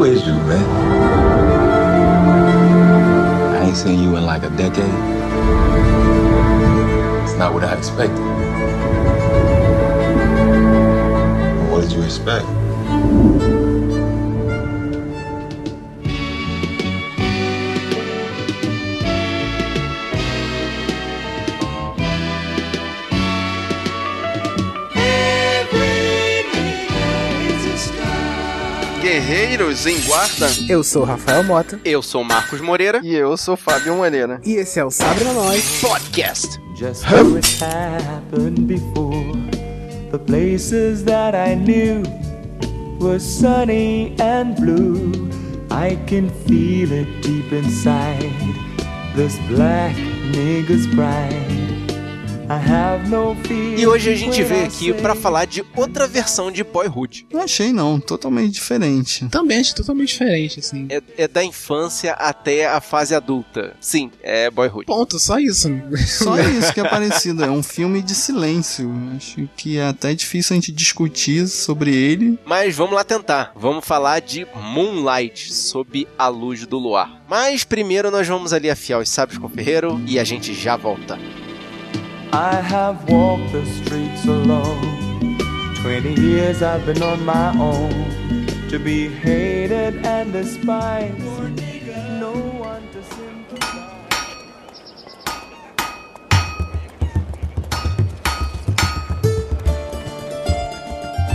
Who is you, man? I ain't seen you in like a decade. It's not what I expected. What did you expect? Guerreiros em Guarda. Eu sou o Rafael Mota. Eu sou Marcos Moreira. E eu sou Fábio Moreira. E esse é o Sabre na Nós Podcast. Just how it happened before. The places that I knew were sunny and blue. I can feel it deep inside. This black nigga's pride. E hoje a gente veio aqui say pra falar de outra versão de Boyhood. Não achei não, totalmente diferente. Também acho totalmente diferente, assim. É, é da infância até a fase adulta. Sim, é Boyhood. Ponto, só isso. Só isso que é parecido, é um filme de silêncio. Acho que é até difícil a gente discutir sobre ele. Mas vamos lá tentar. Vamos falar de Moonlight, sob a luz do luar. Mas primeiro nós vamos ali afiar os sábios com o ferreiro e a gente já volta. I have walked the streets alone. Twenty years I've been on my own. To be hated and despised. No one to.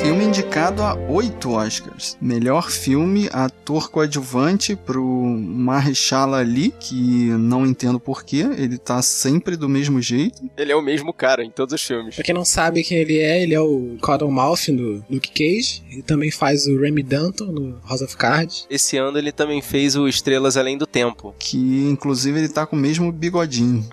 Filme indicado a oito Oscars. Melhor filme, ator coadjuvante pro Mahershala Ali, que não entendo porquê, ele tá sempre do mesmo jeito. Ele é o mesmo cara em todos os filmes. Pra quem não sabe quem ele é, ele é o Cottonmouth no Luke Cage. Ele também faz o Remy Danton no House of Cards. Esse ano ele também fez o Estrelas Além do Tempo. Que inclusive ele tá com o mesmo bigodinho.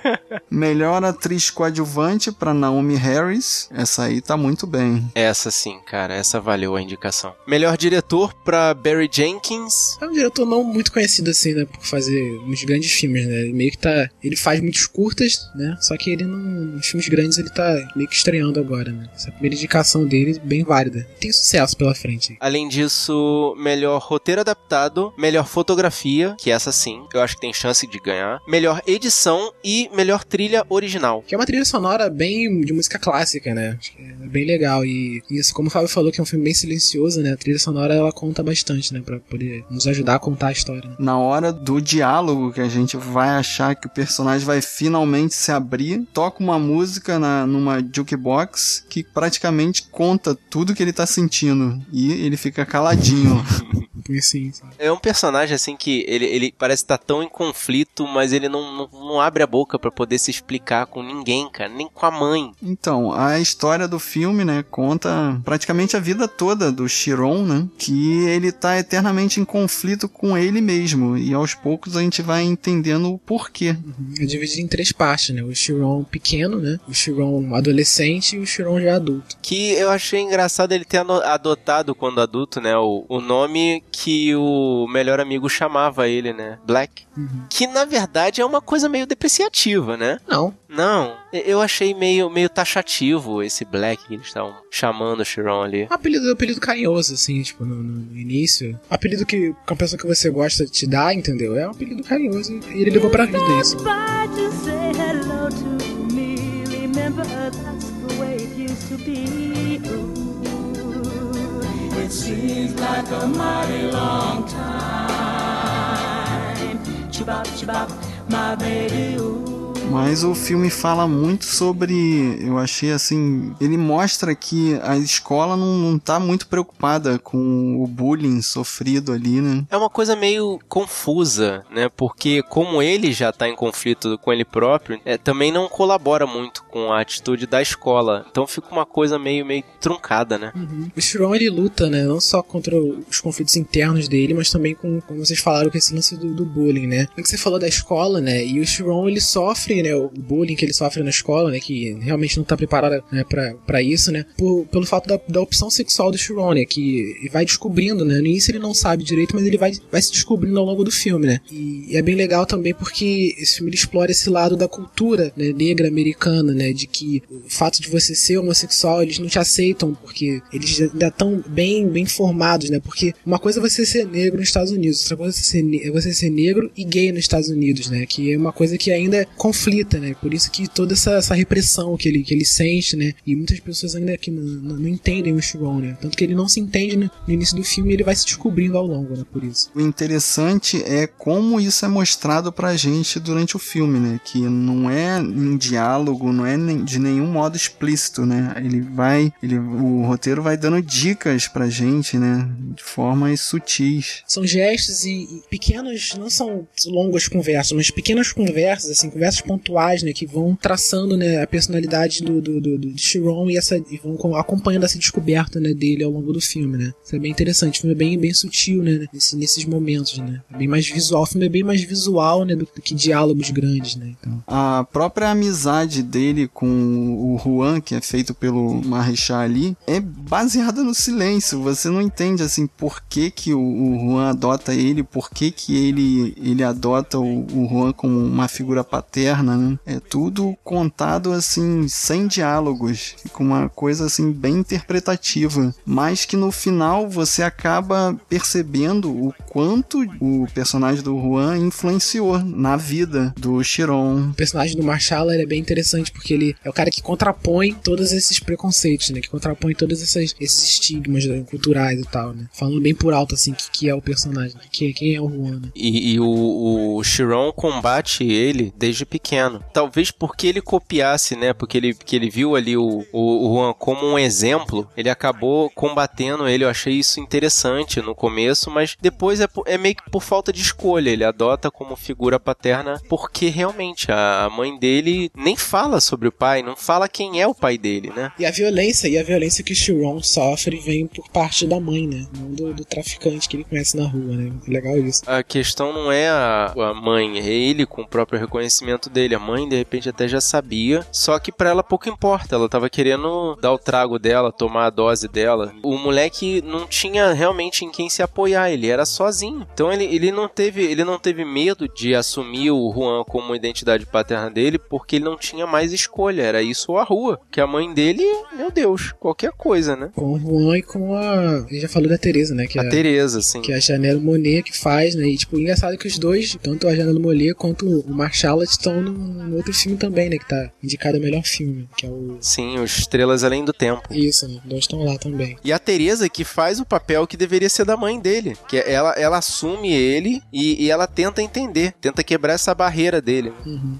Melhor atriz coadjuvante pra Naomi Harris. Essa aí tá muito bem. Essa sim, cara, essa valeu a indicação. Melhor diretor pra Barry Jenkins. É um diretor não muito conhecido assim, né? Por fazer uns grandes filmes, né? Ele meio que tá. Ele faz muitos curtas, né? Só que ele não. Nos filmes grandes ele tá meio que estreando agora, né? Essa primeira indicação dele, bem válida. Tem sucesso pela frente. Além disso, melhor roteiro adaptado, melhor fotografia, que essa sim, eu acho que tem chance de ganhar, melhor edição e melhor trilha original. Que é uma trilha sonora bem de música clássica, né? Acho que é bem legal. E isso, como o Fábio falou, que é um filme bem silencioso, né? A trilha sonora ela conta bastante, né? Pra poder nos ajudar a contar a história. né? Na hora do diálogo que a gente vai achar que o personagem vai finalmente se abrir, toca uma música na, numa jukebox que praticamente conta tudo que ele tá sentindo. E ele fica caladinho. Assim, sabe? É um personagem assim que ele, ele parece estar tão em conflito, mas ele não, não, não abre a boca pra poder se explicar com ninguém, cara, nem com a mãe. Então, a história do filme, né, conta praticamente a vida toda do Chiron, né, que ele tá eternamente em conflito com ele mesmo, e aos poucos a gente vai entendendo o porquê. É dividido em três partes, né? O Chiron pequeno, né? O Chiron adolescente e o Chiron já adulto. Que eu achei engraçado ele ter adotado quando adulto, né, o, o nome que o melhor amigo chamava ele, né, Black. Que na verdade é uma coisa meio depreciativa, né? Não. Não, eu achei meio, meio taxativo esse Black que eles estavam chamando o Chiron ali. Um apelido, um apelido carinhoso, assim, tipo, no, no- no início. Um apelido que a pessoa que você gosta te dá, entendeu? É um apelido carinhoso e ele levou pra vida isso. By to say hello to me. Remember that's the way it used to be. It seems like a mighty long time. Chibop, chibop, my baby. Ooh. Mas o filme fala muito sobre. Eu achei assim. Ele mostra que a escola não, não tá muito preocupada com o bullying sofrido ali, né? É uma coisa meio confusa, né? Porque como ele já tá em conflito com ele próprio, é, também não colabora muito com a atitude da escola. Então fica uma coisa meio, meio truncada, né? O Chiron ele luta, né? Não só contra os conflitos internos dele, mas também com, como vocês falaram, com esse lance do, do bullying, né? O que você falou da escola, né? E o Chiron ele sofre, né? O bullying que ele sofre na escola, né? Que realmente não tá preparado né, pra isso, né? Por, pelo fato da, da opção sexual do Chiron, né? Que vai descobrindo, né? No início ele não sabe direito, mas ele vai, vai se descobrindo ao longo do filme, né? E, e é bem legal também porque esse filme explora esse lado da cultura né, negra americana, né? De que o fato de você ser homossexual, eles não te aceitam porque eles ainda estão bem, bem formados, né? Porque uma coisa é você ser negro nos Estados Unidos, outra coisa é você ser, é você ser negro e gay nos Estados Unidos, né? Que é uma coisa que ainda conflita, né? Por isso que toda essa, essa repressão que ele, que ele sente, né? E muitas pessoas ainda que não, não, entendem o Chiron, né? Tanto que ele não se entende né? no início do filme e ele vai se descobrindo ao longo, né? Por isso. O interessante é como isso é mostrado pra gente durante o filme, né? Que não é em diálogo, não é de nenhum modo explícito, né? Ele vai, ele, o roteiro vai dando dicas pra gente, né? De formas sutis. São gestos e, e pequenas, não são longas conversas, mas pequenas conversas, assim, conversas pontuais, né, que vão traçando, né, a personalidade do, do, do, do Chiron e, essa, e vão co- acompanhando essa descoberta, né, dele ao longo do filme, né. Isso é bem interessante, o filme é bem, bem sutil, né, nesse, nesses momentos, né. É bem mais visual, o filme é bem mais visual, né, do, do que diálogos grandes, né, então. A própria amizade dele com o Juan, que é feito pelo Marechal ali, é baseada no silêncio. Você não entende assim por que, que o, o Juan adota ele, por que, que ele, ele adota o, o Juan como uma figura paterna, né? É tudo contado assim, sem diálogos, fica uma coisa assim bem interpretativa, mas que no final você acaba percebendo o quanto o personagem do Juan influenciou na vida do Chiron, O personagem do Marshall ele é bem interessante porque ele é o cara que contrapõe todos esses preconceitos, né? Que contrapõe todos essas, esses estigmas né, culturais e tal, né? Falando bem por alto, assim, que, que é o personagem, que, quem é o Juan, né? E, e o, o Chiron combate ele desde pequeno. Talvez porque ele copiasse, né? Porque ele, que ele viu ali o, o, o Juan como um exemplo, ele acabou combatendo ele. Eu achei isso interessante no começo, mas depois é, é meio que por falta de escolha. Ele adota como figura paterna porque realmente a mãe dele nem fala sobre o pai, não fala quem é o pai dele, né? E a violência, e a violência que Chiron sofre vem por parte da mãe, né? Não do, do traficante que ele conhece na rua, né? É legal isso. A questão não é a, a mãe, é ele com o próprio reconhecimento dele. A mãe, de repente, até já sabia, só que pra ela pouco importa. Ela tava querendo dar o trago dela, tomar a dose dela. O moleque não tinha realmente em quem se apoiar, ele era sozinho. Então ele, ele, não, teve, ele não teve medo de assumir o Juan como identidade paterna dele, porque ele não tinha mais escolha. Era isso ou a rua. Que a mãe dele, meu Deus, qualquer coisa, né? Com o Juan e com a. Ele já falou da Teresa, né? Que A é, Tereza, assim. que é a Janelle Monet que faz, né? E tipo, engraçado que os dois, tanto a Janelle Monet quanto o Marshall, estão no, no outro filme também, né? Que tá indicado a melhor filme, que é o. Sim, os Estrelas Além do Tempo. Isso, né? Dois estão lá também. E a Teresa que faz o papel que deveria ser da mãe dele. Que é- ela, ela assume ele e, e ela tenta entender, tenta quebrar essa barreira dele.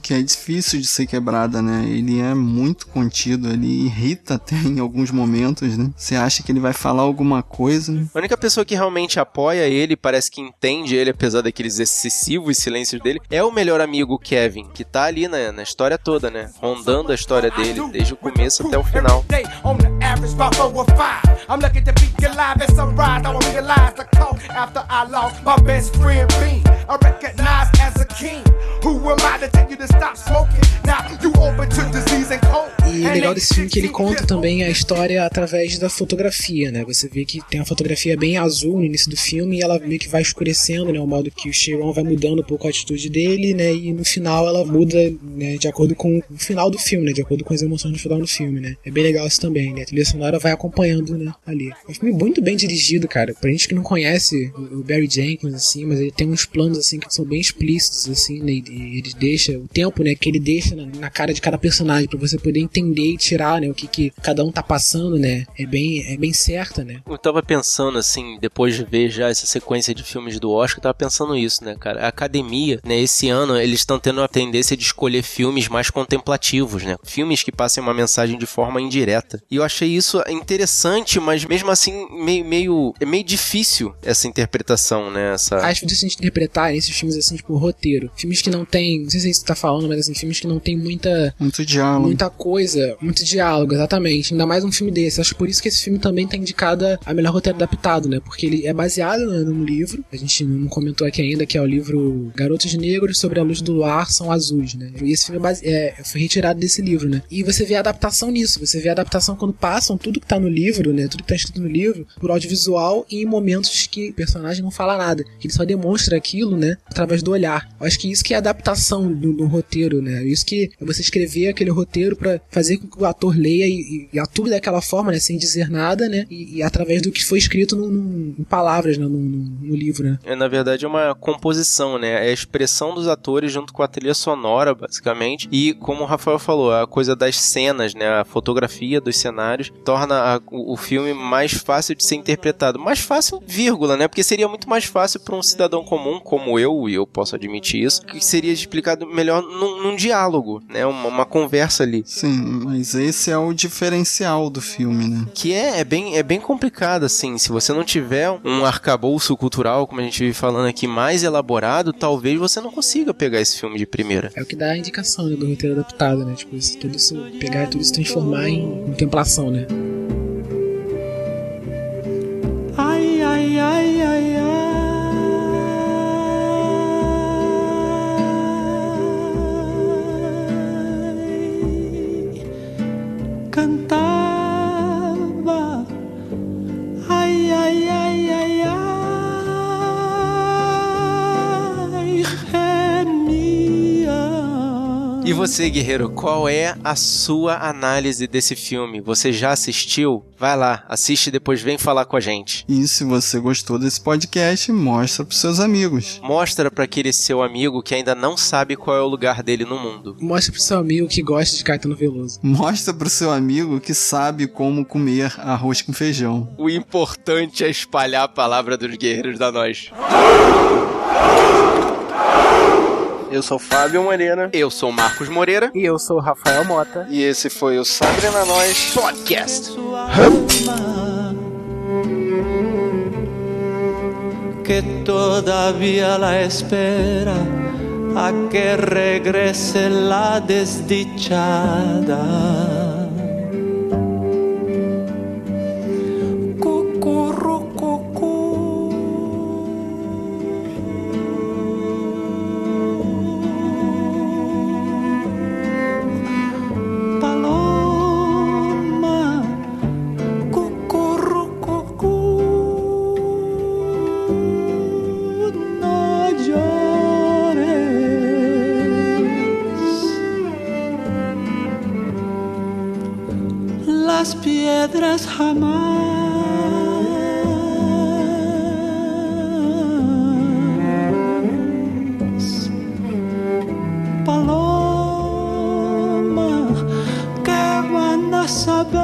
Que é difícil de ser quebrada, né? Ele é muito contido, ele irrita até em alguns momentos, né? Você acha que ele vai falar alguma coisa, né? A única pessoa que realmente apoia ele, parece que entende ele, apesar daqueles excessivos silêncios dele, é o melhor amigo Kevin, que tá ali na, na história toda, né? Rondando a história dele, desde o começo até o final. Who am I to tell you to stop smoking? Now you open to disease and cold. E o legal desse filme é que ele conta também a história através da fotografia, né? Você vê que tem uma fotografia bem azul no início do filme e ela meio que vai escurecendo, né? O modo que o Chiron vai mudando um pouco a atitude dele, né? E no final ela muda, né? De acordo com o final do filme, né? De acordo com as emoções no final do filme, né? É bem legal isso também, né? A trilha sonora vai acompanhando, né? Ali. É um filme muito bem dirigido, cara. Pra gente que não conhece o Barry Jenkins, assim, mas ele tem uns planos, assim, que são bem explícitos, assim, né? E ele deixa o tempo, né? Que ele deixa na, na cara de cada personagem pra você poder entender e tirar, né? O que, que cada um tá passando, né? É bem, é bem certa, né? Eu tava pensando, assim, depois de ver já essa sequência de filmes do Oscar, eu tava pensando isso, né, cara? A academia, né, esse ano, eles estão tendo a tendência de escolher filmes mais contemplativos, né? Filmes que passem uma mensagem de forma indireta. E eu achei isso interessante, mas mesmo assim, meio, meio, é meio difícil essa interpretação, né? Essa... Acho difícil a gente interpretar esses filmes, assim, tipo, roteiro. Filmes que não tem, não sei se você tá falando, mas assim, filmes que não tem muita, Muito diálogo. muita coisa, muito diálogo, exatamente. Ainda mais um filme desse. Acho por isso que esse filme também tá indicado a melhor roteiro adaptado, né? Porque ele é baseado né, num livro. A gente não comentou aqui ainda que é o livro Garotos Negros sobre a Luz do Luar São Azuis, né? E esse filme é base- é, foi retirado desse livro, né? E você vê a adaptação nisso. Você vê a adaptação quando passam tudo que tá no livro, né? Tudo que tá escrito no livro, por audiovisual e em momentos que o personagem não fala nada. Ele só demonstra aquilo, né? Através do olhar. Eu acho que isso que é adaptação do, do roteiro, né? Isso que é você escrever aquele roteiro pra fazer com que o ator leia e, e atue daquela forma, né? Sem dizer nada, né? E, e através do que foi escrito no, no- em palavras, né? No, no- no livro, né? É, na verdade, é uma composição, né? É a expressão dos atores junto com a trilha sonora, basicamente. E, como o Rafael falou, a coisa das cenas, né? A fotografia dos cenários torna a- o, o filme mais fácil de ser interpretado. Mais fácil, vírgula, né? Porque seria muito mais fácil para um cidadão comum, como eu, e eu posso admitir isso, que seria explicado melhor num, num diálogo, né? Uma, uma conversa ali. Sim, mas esse é o diferencial do filme, né? Que é, é, bem, é bem complicado, assim. Se você não tiver um arcabouço cultural, como a gente vive falando aqui, mais elaborado, talvez você não consiga pegar esse filme de primeira. É o que dá a indicação né, do roteiro adaptado, né? Tipo, isso, tudo isso, pegar tudo isso transformar em contemplação, né? Você, guerreiro, qual é a sua análise desse filme? Você já assistiu? Vai lá, assiste e depois vem falar com a gente. E se você gostou desse podcast, mostra pros seus amigos. Mostra pra aquele seu amigo que ainda não sabe qual é o lugar dele no mundo. Mostra pro seu amigo que gosta de Caetano Veloso. Mostra pro seu amigo que sabe como comer arroz com feijão. O importante é espalhar a palavra dos guerreiros da nós. Eu sou Fábio Moreira. Eu sou Marcos Moreira. E eu sou o Rafael Mota. E esse foi o Sabre na Nós Podcast. que todavía la espera a que regrese la desdichada. jamás. Paloma, que van a saber?